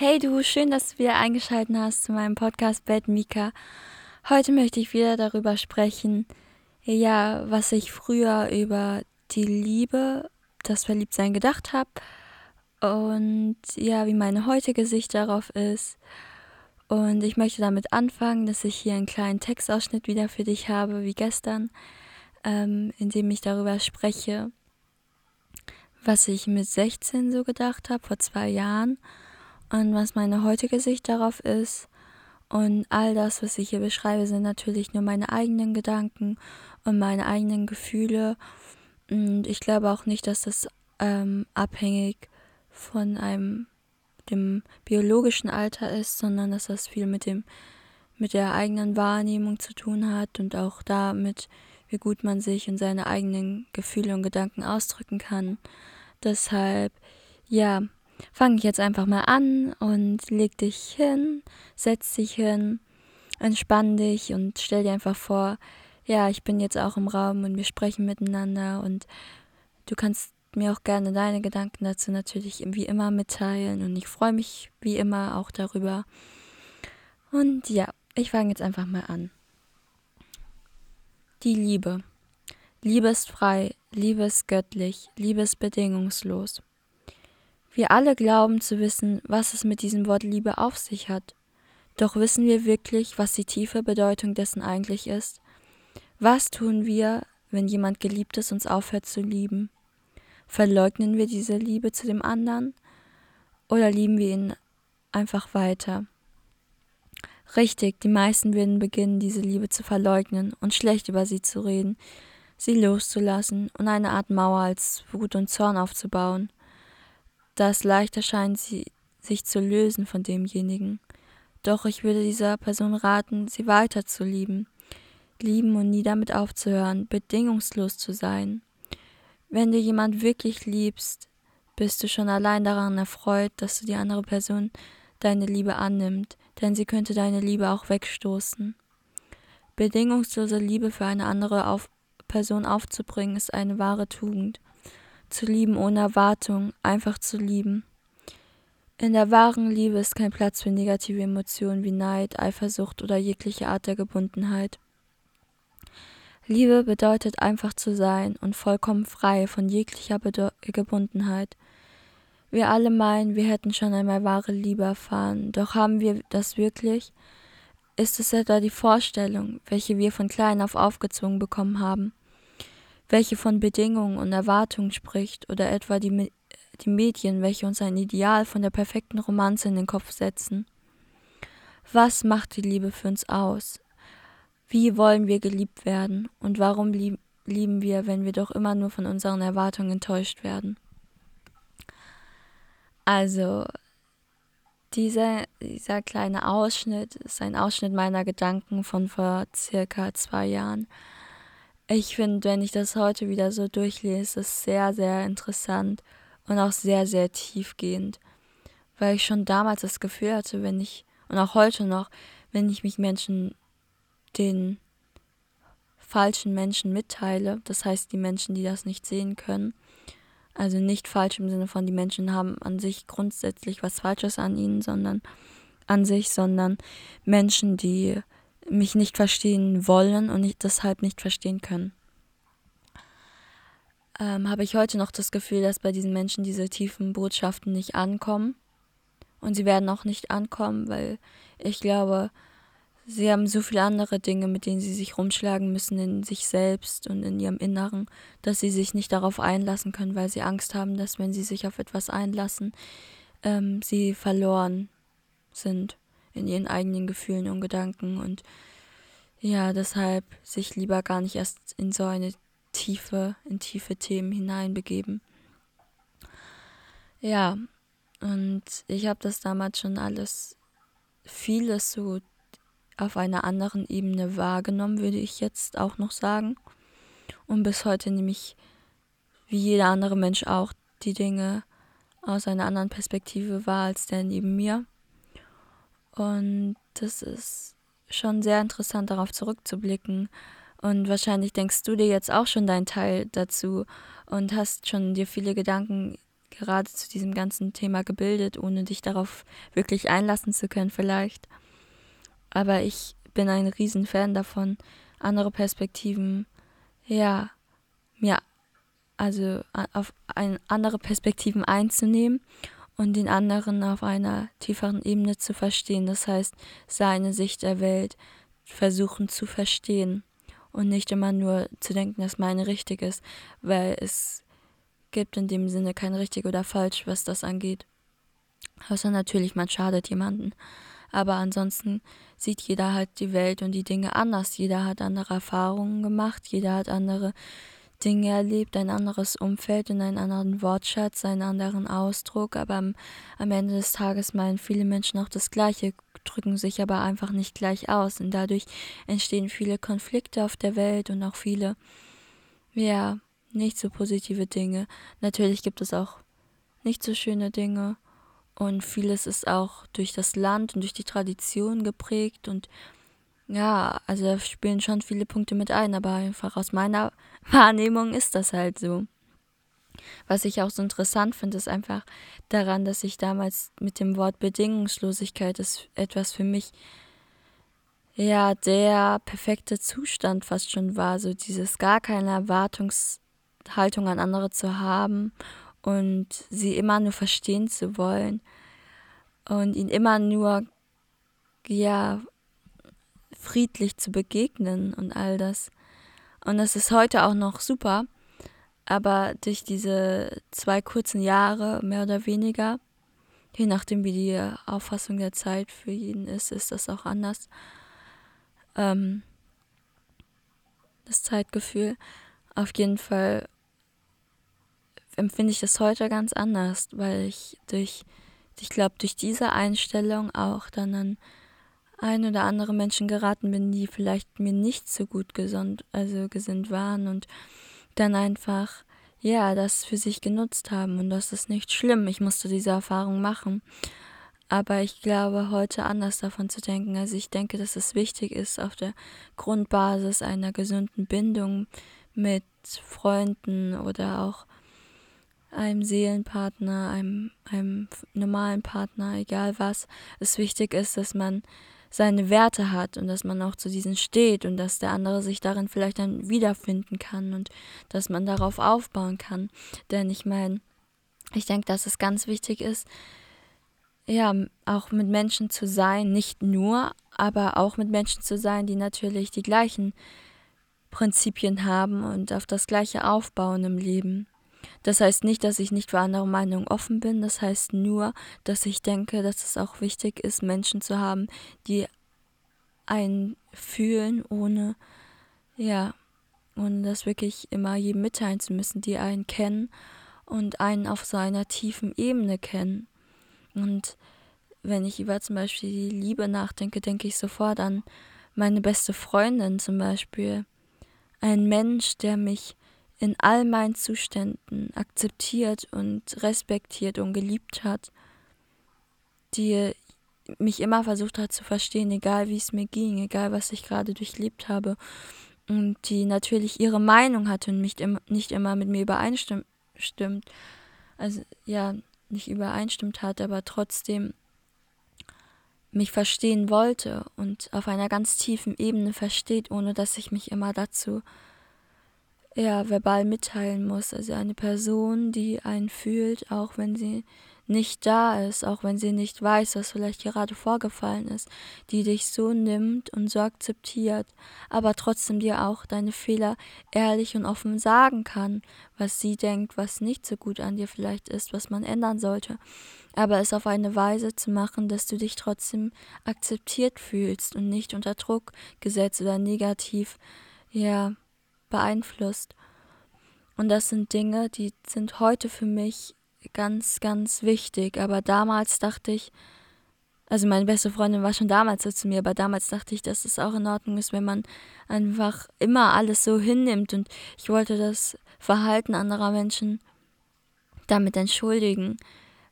Hey du, schön, dass du wieder eingeschaltet hast zu meinem Podcast Bad Mika. Heute möchte ich wieder darüber sprechen, ja, was ich früher über die Liebe, das Verliebtsein gedacht habe und ja, wie meine heutige Sicht darauf ist. Und ich möchte damit anfangen, dass ich hier einen kleinen Textausschnitt wieder für dich habe, wie gestern, ähm, in dem ich darüber spreche, was ich mit 16 so gedacht habe, vor zwei Jahren und was meine heutige Sicht darauf ist. Und all das, was ich hier beschreibe, sind natürlich nur meine eigenen Gedanken und meine eigenen Gefühle. Und ich glaube auch nicht, dass das ähm, abhängig von einem dem biologischen Alter ist, sondern dass das viel mit dem mit der eigenen Wahrnehmung zu tun hat und auch damit, wie gut man sich und seine eigenen Gefühle und Gedanken ausdrücken kann. Deshalb, ja, fange ich jetzt einfach mal an und leg dich hin, setz dich hin, entspann dich und stell dir einfach vor, ja, ich bin jetzt auch im Raum und wir sprechen miteinander und du kannst mir auch gerne deine Gedanken dazu natürlich wie immer mitteilen und ich freue mich wie immer auch darüber. Und ja, ich fange jetzt einfach mal an. Die Liebe. Liebe ist frei, Liebe ist göttlich, Liebe ist bedingungslos. Wir alle glauben zu wissen, was es mit diesem Wort Liebe auf sich hat. Doch wissen wir wirklich, was die tiefe Bedeutung dessen eigentlich ist? Was tun wir, wenn jemand Geliebtes uns aufhört zu lieben? Verleugnen wir diese Liebe zu dem anderen oder lieben wir ihn einfach weiter? Richtig, die meisten werden beginnen, diese Liebe zu verleugnen und schlecht über sie zu reden, sie loszulassen und eine Art Mauer als Wut und Zorn aufzubauen da es leichter scheint, sie, sich zu lösen von demjenigen. Doch ich würde dieser Person raten, sie weiter zu lieben, lieben und nie damit aufzuhören, bedingungslos zu sein. Wenn du jemand wirklich liebst, bist du schon allein daran erfreut, dass du die andere Person deine Liebe annimmt, denn sie könnte deine Liebe auch wegstoßen. Bedingungslose Liebe für eine andere auf Person aufzubringen, ist eine wahre Tugend zu lieben ohne Erwartung, einfach zu lieben. In der wahren Liebe ist kein Platz für negative Emotionen wie Neid, Eifersucht oder jegliche Art der Gebundenheit. Liebe bedeutet einfach zu sein und vollkommen frei von jeglicher Bedeu Gebundenheit. Wir alle meinen, wir hätten schon einmal wahre Liebe erfahren, doch haben wir das wirklich? Ist es etwa die Vorstellung, welche wir von klein auf aufgezwungen bekommen haben? Welche von Bedingungen und Erwartungen spricht, oder etwa die, die Medien, welche uns ein Ideal von der perfekten Romanze in den Kopf setzen. Was macht die Liebe für uns aus? Wie wollen wir geliebt werden? Und warum lieb lieben wir, wenn wir doch immer nur von unseren Erwartungen enttäuscht werden? Also, dieser, dieser kleine Ausschnitt ist ein Ausschnitt meiner Gedanken von vor circa zwei Jahren. Ich finde, wenn ich das heute wieder so durchlese, ist es sehr, sehr interessant und auch sehr, sehr tiefgehend. Weil ich schon damals das Gefühl hatte, wenn ich, und auch heute noch, wenn ich mich Menschen, den falschen Menschen mitteile, das heißt die Menschen, die das nicht sehen können, also nicht falsch im Sinne von, die Menschen haben an sich grundsätzlich was Falsches an ihnen, sondern an sich, sondern Menschen, die mich nicht verstehen wollen und ich deshalb nicht verstehen können. Ähm, habe ich heute noch das Gefühl, dass bei diesen Menschen diese tiefen Botschaften nicht ankommen. Und sie werden auch nicht ankommen, weil ich glaube, sie haben so viele andere Dinge, mit denen sie sich rumschlagen müssen in sich selbst und in ihrem Inneren, dass sie sich nicht darauf einlassen können, weil sie Angst haben, dass wenn sie sich auf etwas einlassen, ähm, sie verloren sind in ihren eigenen Gefühlen und Gedanken und ja, deshalb sich lieber gar nicht erst in so eine tiefe, in tiefe Themen hineinbegeben. Ja, und ich habe das damals schon alles, vieles so auf einer anderen Ebene wahrgenommen, würde ich jetzt auch noch sagen. Und bis heute nehme ich, wie jeder andere Mensch auch, die Dinge aus einer anderen Perspektive wahr als der neben mir. Und das ist schon sehr interessant, darauf zurückzublicken. Und wahrscheinlich denkst du dir jetzt auch schon deinen Teil dazu und hast schon dir viele Gedanken gerade zu diesem ganzen Thema gebildet, ohne dich darauf wirklich einlassen zu können vielleicht. Aber ich bin ein Riesenfan davon, andere Perspektiven, ja, mir, also auf ein, andere Perspektiven einzunehmen und den anderen auf einer tieferen Ebene zu verstehen. Das heißt, seine Sicht der Welt versuchen zu verstehen und nicht immer nur zu denken, dass meine richtig ist, weil es gibt in dem Sinne kein richtig oder falsch, was das angeht. Außer natürlich, man schadet jemanden. Aber ansonsten sieht jeder halt die Welt und die Dinge anders. Jeder hat andere Erfahrungen gemacht, jeder hat andere Dinge erlebt, ein anderes Umfeld und einen anderen Wortschatz, einen anderen Ausdruck, aber am, am Ende des Tages meinen viele Menschen auch das Gleiche, drücken sich aber einfach nicht gleich aus. Und dadurch entstehen viele Konflikte auf der Welt und auch viele, ja, nicht so positive Dinge. Natürlich gibt es auch nicht so schöne Dinge. Und vieles ist auch durch das Land und durch die Tradition geprägt. Und ja, also da spielen schon viele Punkte mit ein, aber einfach aus meiner Wahrnehmung ist das halt so. Was ich auch so interessant finde, ist einfach daran, dass ich damals mit dem Wort Bedingungslosigkeit ist etwas für mich ja der perfekte Zustand fast schon war, so dieses gar keine Erwartungshaltung an andere zu haben und sie immer nur verstehen zu wollen und ihnen immer nur ja friedlich zu begegnen und all das. Und das ist heute auch noch super, aber durch diese zwei kurzen Jahre, mehr oder weniger, je nachdem wie die Auffassung der Zeit für jeden ist, ist das auch anders. Ähm, das Zeitgefühl. Auf jeden Fall empfinde ich das heute ganz anders, weil ich durch, ich glaube, durch diese Einstellung auch dann an ein oder andere Menschen geraten bin, die vielleicht mir nicht so gut gesund, also gesinnt waren und dann einfach, ja, das für sich genutzt haben. Und das ist nicht schlimm. Ich musste diese Erfahrung machen. Aber ich glaube, heute anders davon zu denken. Also ich denke, dass es wichtig ist, auf der Grundbasis einer gesunden Bindung mit Freunden oder auch einem Seelenpartner, einem, einem normalen Partner, egal was, es wichtig ist, dass man seine Werte hat und dass man auch zu diesen steht und dass der andere sich darin vielleicht dann wiederfinden kann und dass man darauf aufbauen kann. Denn ich meine, ich denke, dass es ganz wichtig ist, ja, auch mit Menschen zu sein, nicht nur, aber auch mit Menschen zu sein, die natürlich die gleichen Prinzipien haben und auf das gleiche aufbauen im Leben. Das heißt nicht, dass ich nicht für andere Meinungen offen bin, das heißt nur, dass ich denke, dass es auch wichtig ist, Menschen zu haben, die einen fühlen, ohne, ja, ohne das wirklich immer jedem mitteilen zu müssen, die einen kennen und einen auf so einer tiefen Ebene kennen. Und wenn ich über zum Beispiel die Liebe nachdenke, denke ich sofort an meine beste Freundin zum Beispiel. Ein Mensch, der mich in all meinen Zuständen akzeptiert und respektiert und geliebt hat, die mich immer versucht hat zu verstehen, egal wie es mir ging, egal was ich gerade durchlebt habe, und die natürlich ihre Meinung hatte und nicht, im, nicht immer mit mir übereinstimmt, also ja, nicht übereinstimmt hat, aber trotzdem mich verstehen wollte und auf einer ganz tiefen Ebene versteht, ohne dass ich mich immer dazu ja, verbal mitteilen muss. Also eine Person, die einen fühlt, auch wenn sie nicht da ist, auch wenn sie nicht weiß, was vielleicht gerade vorgefallen ist, die dich so nimmt und so akzeptiert, aber trotzdem dir auch deine Fehler ehrlich und offen sagen kann, was sie denkt, was nicht so gut an dir vielleicht ist, was man ändern sollte, aber es auf eine Weise zu machen, dass du dich trotzdem akzeptiert fühlst und nicht unter Druck gesetzt oder negativ, ja, beeinflusst. Und das sind Dinge, die sind heute für mich ganz, ganz wichtig. Aber damals dachte ich, also meine beste Freundin war schon damals so zu mir, aber damals dachte ich, dass es auch in Ordnung ist, wenn man einfach immer alles so hinnimmt. Und ich wollte das Verhalten anderer Menschen damit entschuldigen,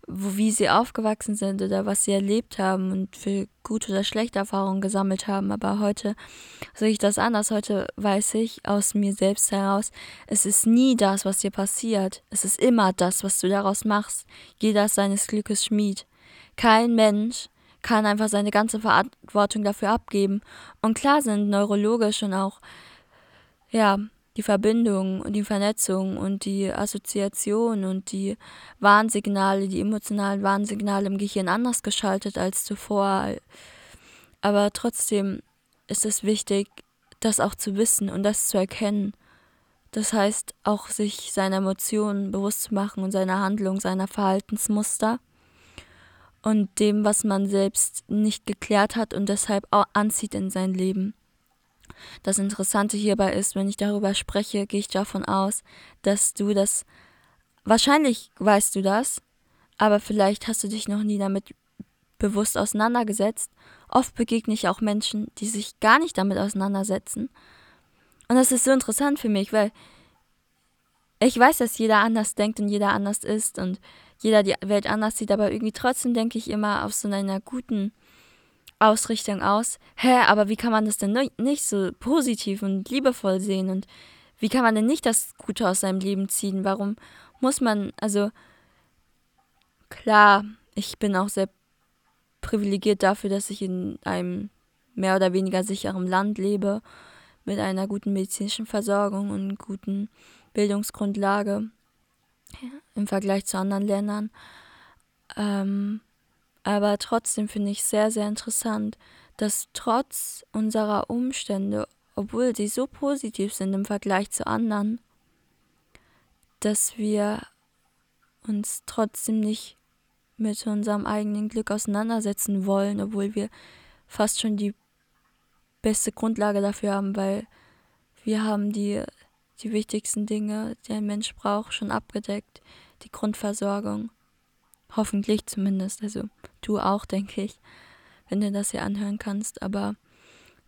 wo, wie sie aufgewachsen sind oder was sie erlebt haben und für gute oder schlechte Erfahrungen gesammelt haben. Aber heute sehe ich das anders. Heute weiß ich aus mir selbst heraus, es ist nie das, was dir passiert. Es ist immer das, was du daraus machst. Jeder ist seines Glückes Schmied. Kein Mensch kann einfach seine ganze Verantwortung dafür abgeben. Und klar sind neurologisch und auch, ja, die Verbindung und die Vernetzung und die Assoziation und die Warnsignale, die emotionalen Warnsignale im Gehirn anders geschaltet als zuvor. Aber trotzdem ist es wichtig, das auch zu wissen und das zu erkennen. Das heißt, auch sich seiner Emotionen bewusst zu machen und seiner Handlung, seiner Verhaltensmuster und dem, was man selbst nicht geklärt hat und deshalb anzieht in sein Leben. Das Interessante hierbei ist, wenn ich darüber spreche, gehe ich davon aus, dass du das, wahrscheinlich weißt du das, aber vielleicht hast du dich noch nie damit bewusst auseinandergesetzt. Oft begegne ich auch Menschen, die sich gar nicht damit auseinandersetzen. Und das ist so interessant für mich, weil ich weiß, dass jeder anders denkt und jeder anders ist und jeder die Welt anders sieht, aber irgendwie trotzdem denke ich immer auf so einer guten Ausrichtung aus. Hä, aber wie kann man das denn nicht so positiv und liebevoll sehen? Und wie kann man denn nicht das Gute aus seinem Leben ziehen? Warum muss man, also klar, ich bin auch sehr privilegiert dafür, dass ich in einem mehr oder weniger sicheren Land lebe, mit einer guten medizinischen Versorgung und guten Bildungsgrundlage im Vergleich zu anderen Ländern. Ähm, aber trotzdem finde ich sehr, sehr interessant, dass trotz unserer Umstände, obwohl sie so positiv sind im Vergleich zu anderen, dass wir uns trotzdem nicht mit unserem eigenen Glück auseinandersetzen wollen, obwohl wir fast schon die beste Grundlage dafür haben, weil wir haben die, die wichtigsten Dinge, die ein Mensch braucht, schon abgedeckt, die Grundversorgung. Hoffentlich zumindest. Also du auch, denke ich, wenn du das hier anhören kannst. Aber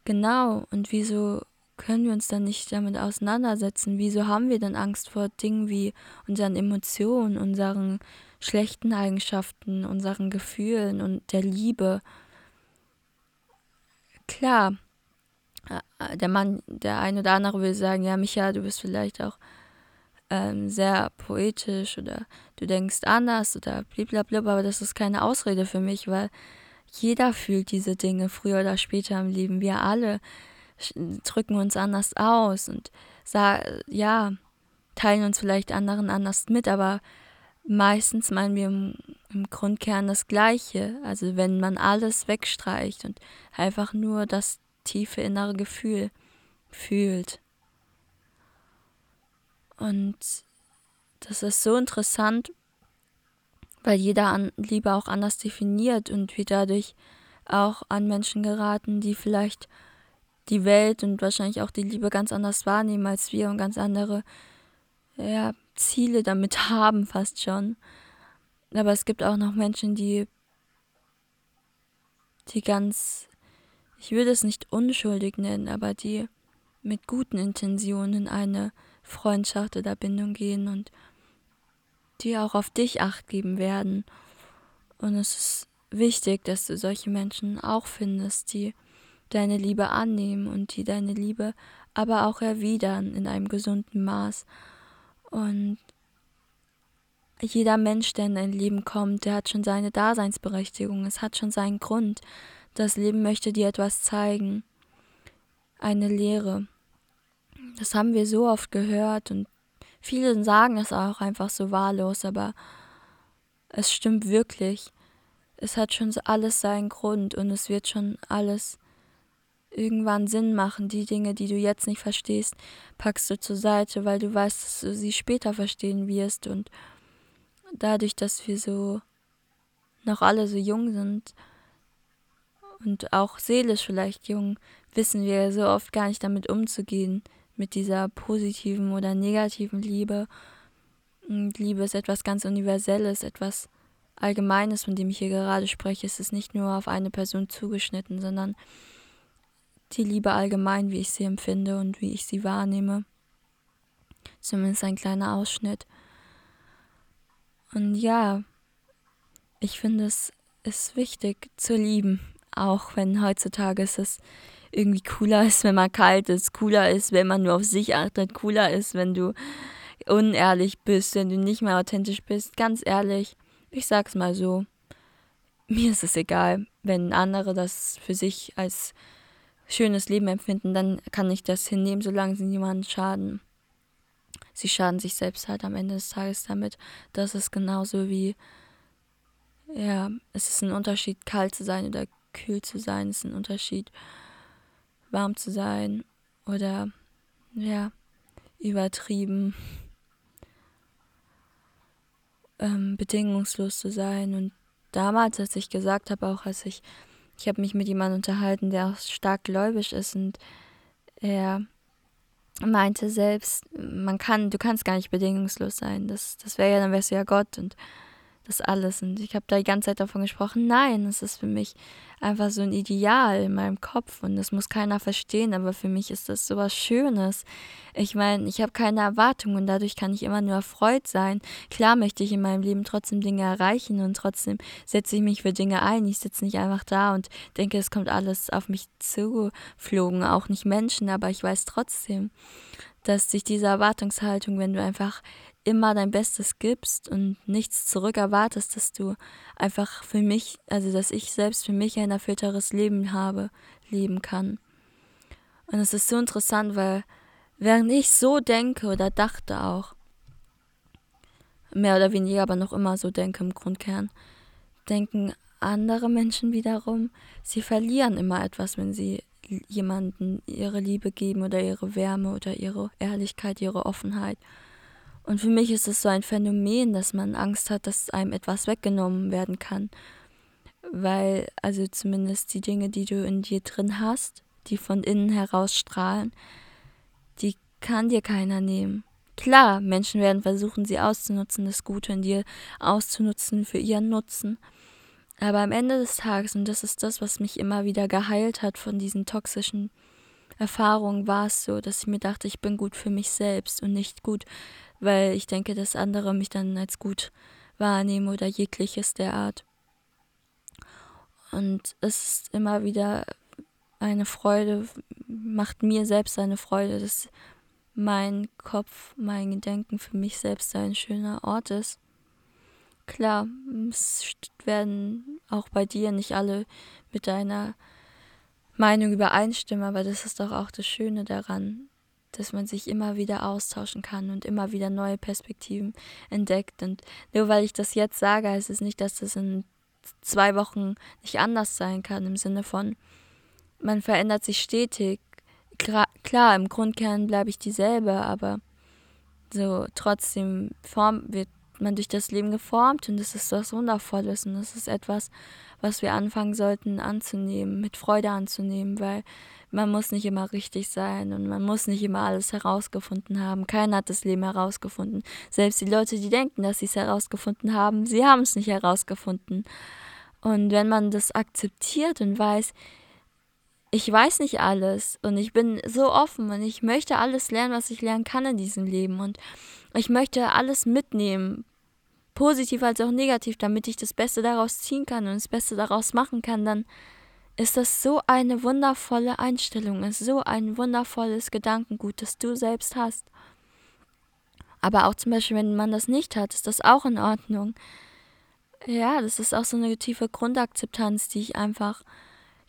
genau, und wieso können wir uns dann nicht damit auseinandersetzen? Wieso haben wir denn Angst vor Dingen wie unseren Emotionen, unseren schlechten Eigenschaften, unseren Gefühlen und der Liebe? Klar, äh, der Mann, der ein oder andere will sagen, ja, Micha, du bist vielleicht auch ähm, sehr poetisch oder du denkst anders oder blablabla, aber das ist keine Ausrede für mich, weil jeder fühlt diese Dinge früher oder später im Leben. Wir alle drücken uns anders aus und ja, teilen uns vielleicht anderen anders mit, aber meistens meinen wir im, im Grundkern das Gleiche. Also wenn man alles wegstreicht und einfach nur das tiefe innere Gefühl fühlt. Und das ist so interessant, weil jeder an Liebe auch anders definiert und wir dadurch auch an Menschen geraten, die vielleicht die Welt und wahrscheinlich auch die Liebe ganz anders wahrnehmen als wir und ganz andere ja, Ziele damit haben, fast schon. Aber es gibt auch noch Menschen, die, die ganz, ich würde es nicht unschuldig nennen, aber die mit guten Intentionen eine Freundschaft oder Bindung gehen und die auch auf dich acht geben werden. Und es ist wichtig, dass du solche Menschen auch findest, die deine Liebe annehmen und die deine Liebe aber auch erwidern in einem gesunden Maß. Und jeder Mensch, der in dein Leben kommt, der hat schon seine Daseinsberechtigung, es hat schon seinen Grund. Das Leben möchte dir etwas zeigen, eine Lehre. Das haben wir so oft gehört und viele sagen es auch einfach so wahllos, aber es stimmt wirklich. Es hat schon alles seinen Grund und es wird schon alles irgendwann Sinn machen. Die Dinge, die du jetzt nicht verstehst, packst du zur Seite, weil du weißt, dass du sie später verstehen wirst. Und dadurch, dass wir so noch alle so jung sind und auch seelisch vielleicht jung, wissen wir so oft gar nicht damit umzugehen mit dieser positiven oder negativen Liebe. Und Liebe ist etwas ganz Universelles, etwas Allgemeines, von dem ich hier gerade spreche. Es ist nicht nur auf eine Person zugeschnitten, sondern die Liebe allgemein, wie ich sie empfinde und wie ich sie wahrnehme. Zumindest ein kleiner Ausschnitt. Und ja, ich finde, es ist wichtig zu lieben, auch wenn heutzutage ist es irgendwie cooler ist, wenn man kalt ist, cooler ist, wenn man nur auf sich achtet, cooler ist, wenn du unehrlich bist, wenn du nicht mehr authentisch bist. Ganz ehrlich, ich sag's mal so, mir ist es egal, wenn andere das für sich als schönes Leben empfinden, dann kann ich das hinnehmen, solange sie niemandem schaden. Sie schaden sich selbst halt am Ende des Tages damit. Das ist genauso wie, ja, es ist ein Unterschied, kalt zu sein oder kühl zu sein. Es ist ein Unterschied, warm zu sein oder, ja, übertrieben, ähm, bedingungslos zu sein. Und damals, als ich gesagt habe, auch als ich ich habe mich mit jemandem unterhalten, der auch stark gläubig ist und er meinte selbst, man kann, du kannst gar nicht bedingungslos sein. Das, das wäre ja, dann wärst du ja Gott und das alles. Und ich habe da die ganze Zeit davon gesprochen, nein, es ist für mich einfach so ein Ideal in meinem Kopf und das muss keiner verstehen, aber für mich ist das so was Schönes. Ich meine, ich habe keine Erwartungen und dadurch kann ich immer nur erfreut sein. Klar möchte ich in meinem Leben trotzdem Dinge erreichen und trotzdem setze ich mich für Dinge ein. Ich sitze nicht einfach da und denke, es kommt alles auf mich zugeflogen, auch nicht Menschen, aber ich weiß trotzdem, dass sich diese Erwartungshaltung, wenn du einfach immer dein Bestes gibst und nichts zurück erwartest, dass du einfach für mich, also dass ich selbst für mich ein erfüllteres Leben habe, leben kann. Und es ist so interessant, weil während ich so denke oder dachte auch, mehr oder weniger aber noch immer so denke im Grundkern, denken andere Menschen wiederum, sie verlieren immer etwas, wenn sie jemanden ihre Liebe geben oder ihre Wärme oder ihre Ehrlichkeit, ihre Offenheit. Und für mich ist es so ein Phänomen, dass man Angst hat, dass einem etwas weggenommen werden kann. Weil, also zumindest die Dinge, die du in dir drin hast, die von innen heraus strahlen, die kann dir keiner nehmen. Klar, Menschen werden versuchen, sie auszunutzen, das Gute in dir auszunutzen für ihren Nutzen. Aber am Ende des Tages, und das ist das, was mich immer wieder geheilt hat von diesen toxischen Erfahrungen, war es so, dass ich mir dachte, ich bin gut für mich selbst und nicht gut weil ich denke, dass andere mich dann als gut wahrnehmen oder jegliches der Art. Und es ist immer wieder eine Freude, macht mir selbst eine Freude, dass mein Kopf, mein Gedenken für mich selbst ein schöner Ort ist. Klar, es werden auch bei dir nicht alle mit deiner Meinung übereinstimmen, aber das ist doch auch das Schöne daran, dass man sich immer wieder austauschen kann und immer wieder neue Perspektiven entdeckt. Und nur weil ich das jetzt sage, heißt es nicht, dass das in zwei Wochen nicht anders sein kann, im Sinne von, man verändert sich stetig. Klar, im Grundkern bleibe ich dieselbe, aber so trotzdem form, wird man durch das Leben geformt und das ist was Wundervolles und das ist etwas, was wir anfangen sollten anzunehmen, mit Freude anzunehmen, weil man muss nicht immer richtig sein und man muss nicht immer alles herausgefunden haben. Keiner hat das Leben herausgefunden. Selbst die Leute, die denken, dass sie es herausgefunden haben, sie haben es nicht herausgefunden. Und wenn man das akzeptiert und weiß, ich weiß nicht alles und ich bin so offen und ich möchte alles lernen, was ich lernen kann in diesem Leben und ich möchte alles mitnehmen, positiv als auch negativ, damit ich das Beste daraus ziehen kann und das Beste daraus machen kann, dann ist das so eine wundervolle Einstellung, ist so ein wundervolles Gedankengut, das du selbst hast. Aber auch zum Beispiel, wenn man das nicht hat, ist das auch in Ordnung. Ja, das ist auch so eine tiefe Grundakzeptanz, die ich einfach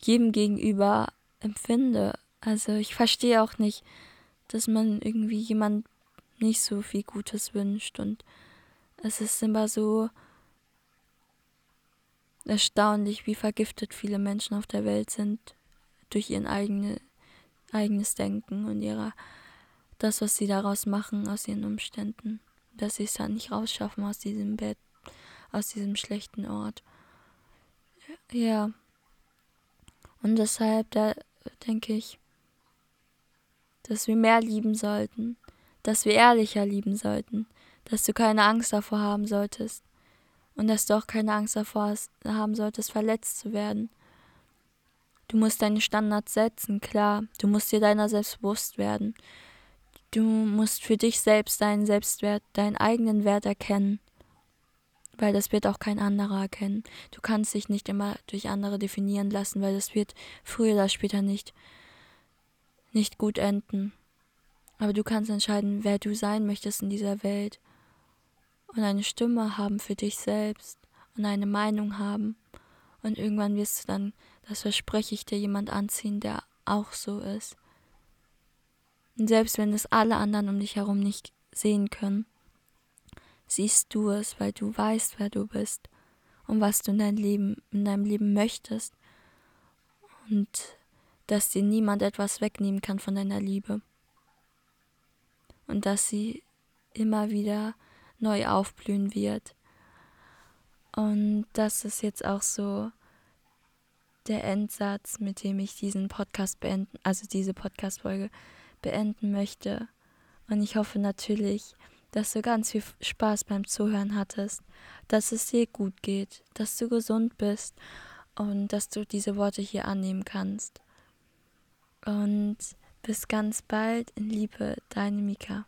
jedem gegenüber empfinde. Also ich verstehe auch nicht, dass man irgendwie jemand nicht so viel Gutes wünscht und es ist immer so erstaunlich, wie vergiftet viele Menschen auf der Welt sind durch ihr eigene, eigenes Denken und ihrer, das, was sie daraus machen aus ihren Umständen, dass sie es dann nicht rausschaffen aus diesem Bett, aus diesem schlechten Ort. Ja. Und deshalb, da denke ich, dass wir mehr lieben sollten, dass wir ehrlicher lieben sollten, dass du keine Angst davor haben solltest, und dass du auch keine Angst davor haben solltest, verletzt zu werden. Du musst deine Standards setzen, klar. Du musst dir deiner selbst bewusst werden. Du musst für dich selbst deinen Selbstwert, deinen eigenen Wert erkennen. Weil das wird auch kein anderer erkennen. Du kannst dich nicht immer durch andere definieren lassen, weil das wird früher oder später nicht, nicht gut enden. Aber du kannst entscheiden, wer du sein möchtest in dieser Welt und eine Stimme haben für dich selbst und eine Meinung haben. Und irgendwann wirst du dann, das verspreche ich dir, jemand anziehen, der auch so ist. Und selbst wenn es alle anderen um dich herum nicht sehen können, siehst du es, weil du weißt, wer du bist und was du in, dein Leben, in deinem Leben möchtest und dass dir niemand etwas wegnehmen kann von deiner Liebe und dass sie immer wieder neu aufblühen wird. Und das ist jetzt auch so der Endsatz, mit dem ich diesen Podcast beenden, also diese Podcast-Folge beenden möchte. Und ich hoffe natürlich, dass du ganz viel Spaß beim Zuhören hattest, dass es dir gut geht, dass du gesund bist und dass du diese Worte hier annehmen kannst. Und bis ganz bald in Liebe, deine Mika.